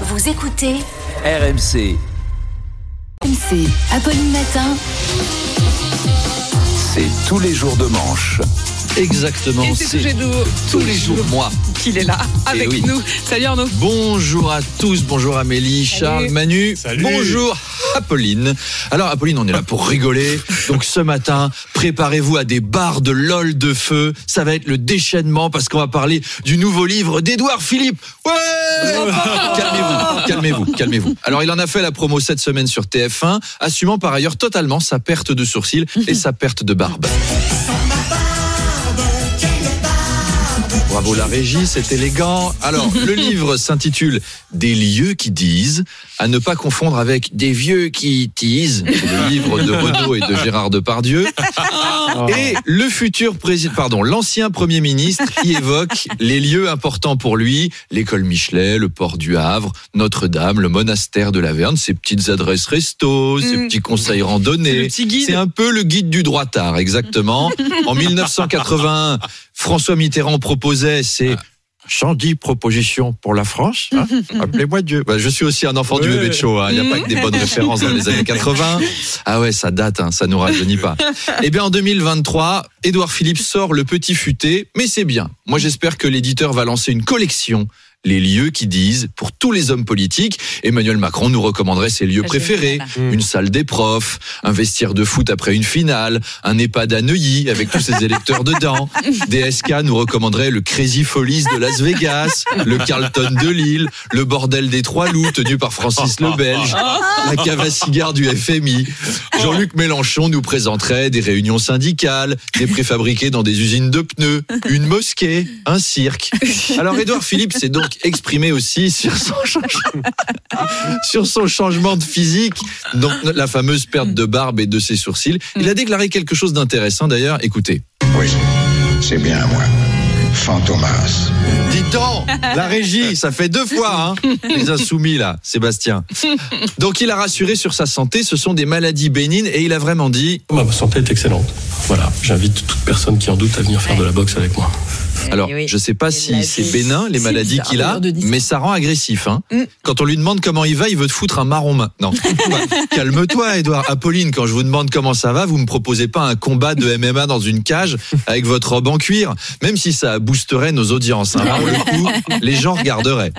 Vous écoutez RMC, MC Apolline Matin. c'est tous les jours de manche. Exactement. Et c'est tous les jours, tous les jours, moi. qu'il est là avec oui. nous. Salut Arnaud. Bonjour à tous, bonjour Amélie, Charles, Manu. Bonjour Apolline. Alors Apolline, on est là pour rigoler. Donc ce matin, préparez-vous à des barres de lol de feu. Ça va être le déchaînement parce qu'on va parler du nouveau livre d'Édouard Philippe. Ouais Calmez-vous, calmez-vous, calmez-vous. Alors il en a fait la promo cette semaine sur TF1, assumant par ailleurs totalement sa perte de sourcils et sa perte de barbe. Bravo la régie, c'est élégant. Alors, le livre s'intitule Des lieux qui disent, à ne pas confondre avec Des vieux qui disent, C'est le livre de Renaud et de Gérard Depardieu. Et le futur président, pardon, l'ancien premier ministre y évoque les lieux importants pour lui, l'école Michelet, le port du Havre, Notre-Dame, le monastère de la Verne, ses petites adresses resto, ses Mm. petits conseils guide. C'est un peu le guide du droitard, exactement. en 1981, François Mitterrand proposait ces 110 propositions pour la France. hein. Appelez-moi Dieu. Bah, je suis aussi un enfant du bébé de show. hein. Il n'y a pas que des bonnes références dans les années 80. Ah ouais, ça date, hein, ça nous rajeunit pas. Eh bien, en 2023, Édouard Philippe sort le petit futé, mais c'est bien. Moi, j'espère que l'éditeur va lancer une collection. Les lieux qui disent, pour tous les hommes politiques, Emmanuel Macron nous recommanderait ses lieux Ah, préférés. Une salle des profs, un vestiaire de foot après une finale, un EHPAD à Neuilly avec tous ses électeurs dedans. DSK nous recommanderait le Crazy Follies de Las Vegas, le Carlton de Lille, le bordel des Trois Loups tenu par Francis le Belge, la cave à cigares du FMI. Jean-Luc Mélenchon nous présenterait des réunions syndicales, des préfabriqués dans des usines de pneus, une mosquée, un cirque. Alors Édouard Philippe s'est donc exprimé aussi sur son changement, sur son changement de physique, donc la fameuse perte de barbe et de ses sourcils. Il a déclaré quelque chose d'intéressant d'ailleurs. Écoutez. Oui, c'est bien moi. Fantomas. Dites donc, la régie, ça fait deux fois, hein, les insoumis là, Sébastien. Donc il a rassuré sur sa santé, ce sont des maladies bénignes et il a vraiment dit, Ma santé est excellente. Voilà, j'invite toute personne qui en doute à venir faire de la boxe avec moi. Alors oui. je sais pas si c'est bénin les maladies qu'il a, mais ça rend agressif. Hein. Mm. Quand on lui demande comment il va, il veut te foutre un marron maintenant. Calme-toi, Edouard. Apolline, quand je vous demande comment ça va, vous me proposez pas un combat de MMA dans une cage avec votre robe en cuir, même si ça boosterait nos audiences. Hein. Là, le coup, les gens regarderaient.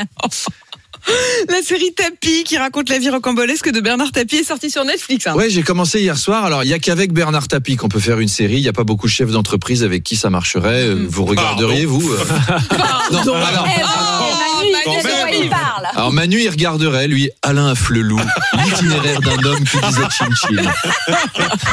La série Tapis qui raconte la vie rocambolesque de Bernard Tapie est sortie sur Netflix. hein. Ouais, j'ai commencé hier soir. Alors, il y a qu'avec Bernard Tapie qu'on peut faire une série. Il n'y a pas beaucoup de chefs d'entreprise avec qui ça marcherait. Euh, Vous regarderiez, vous euh Non, alors, Oh, Manu, de quoi il parle alors, Manu, il regarderait, lui, Alain Flelou, l'itinéraire d'un homme qui disait chin chin.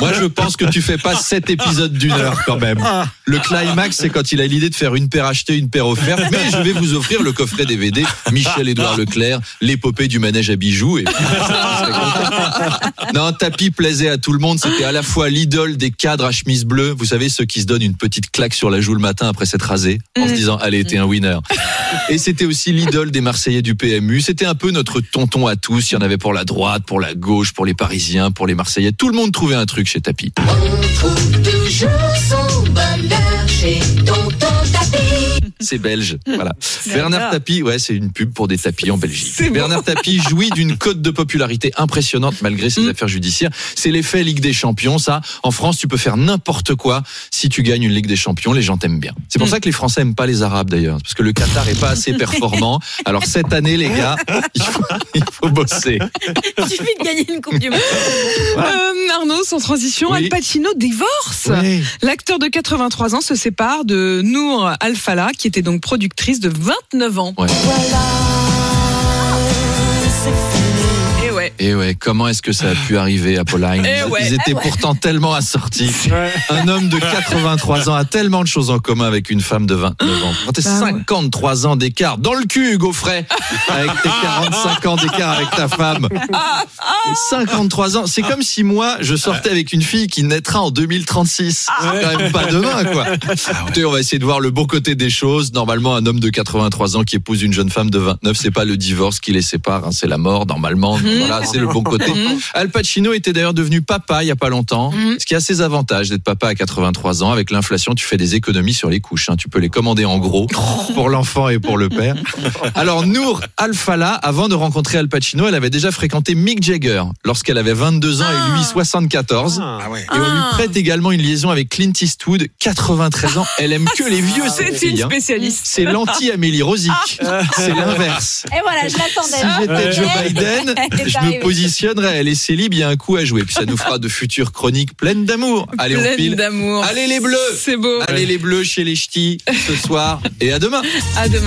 Moi, je pense que tu fais pas sept épisodes d'une heure quand même. Le climax, c'est quand il a l'idée de faire une paire achetée, une paire offerte. Mais je vais vous offrir le coffret DVD Michel-Édouard Leclerc, l'épopée du manège à bijoux. Et non, Tapis plaisait à tout le monde. C'était à la fois l'idole des cadres à chemise bleue. Vous savez, ceux qui se donnent une petite claque sur la joue le matin après s'être rasé en se disant, allez, t'es un winner. Et c'était aussi l'idole des Marseillais du C'était un peu notre tonton à tous. Il y en avait pour la droite, pour la gauche, pour les Parisiens, pour les Marseillais. Tout le monde trouvait un truc chez Tapi. C'est belge, voilà. Bernard Tapie, ouais, c'est une pub pour des tapis en Belgique. C'est bon. Bernard Tapie jouit d'une cote de popularité impressionnante malgré ses affaires judiciaires. C'est l'effet Ligue des Champions, ça. En France, tu peux faire n'importe quoi si tu gagnes une Ligue des Champions, les gens t'aiment bien. C'est pour ça que les Français aiment pas les Arabes d'ailleurs, parce que le Qatar est pas assez performant. Alors cette année, les gars, il faut, il faut bosser. Il suffit de gagner une Coupe du Monde. Euh, Arnaud, sans transition, Oui. Al Pacino divorce. L'acteur de 83 ans se sépare de Nour Al-Fala, qui était donc productrice de 29 ans. Ouais. Et Et ouais, comment est-ce que ça a pu arriver à Pauline Eh ouais. Ils étaient pourtant tellement assortis. Un homme de 83 ans a tellement de choses en commun avec une femme de 29 ans. Quand t'es Bah ouais. 53 ans d'écart, dans le cul, Hugo Frey, avec tes 45 ans d'écart avec ta femme. 53 ans, c'est comme si moi, je sortais avec une fille qui naîtra en 2036. C'est quand même pas demain, quoi. Écoutez, on va essayer de voir le bon côté des choses. Normalement, un homme de 83 ans qui épouse une jeune femme de 29, c'est pas le divorce qui les sépare, hein, c'est la mort, normalement. Voilà, c'est le bon côté. Al Pacino était d'ailleurs devenu papa il y a pas longtemps, Mhm. ce qui a ses avantages d'être papa à 83 ans. Avec l'inflation, tu fais des économies sur les couches. hein. Tu peux les commander en gros pour l'enfant et pour le père. Alors Nour Al-Fala, avant de rencontrer Al Pacino, elle avait déjà fréquenté Mick Jagger lorsqu'elle avait 22 ans et lui 74. Ah ouais. Et on lui Ah. prête également une liaison avec Clint Eastwood, 93 ans. Elle aime que les vieux C'est une hein. spécialiste. C'est l'anti-Amélie Rosic. C'est l'inverse. Et voilà, je Si l'attendais. j'étais Joe Biden, je me positionnerais. Elle est célib, il y a un coup à jouer. Puis ça nous fera de futures chroniques pleines d'amour. Allez, on Pleine file. d'amour. Allez les bleus C'est beau. Allez les bleus chez les ch'tis ce soir et à demain. À demain.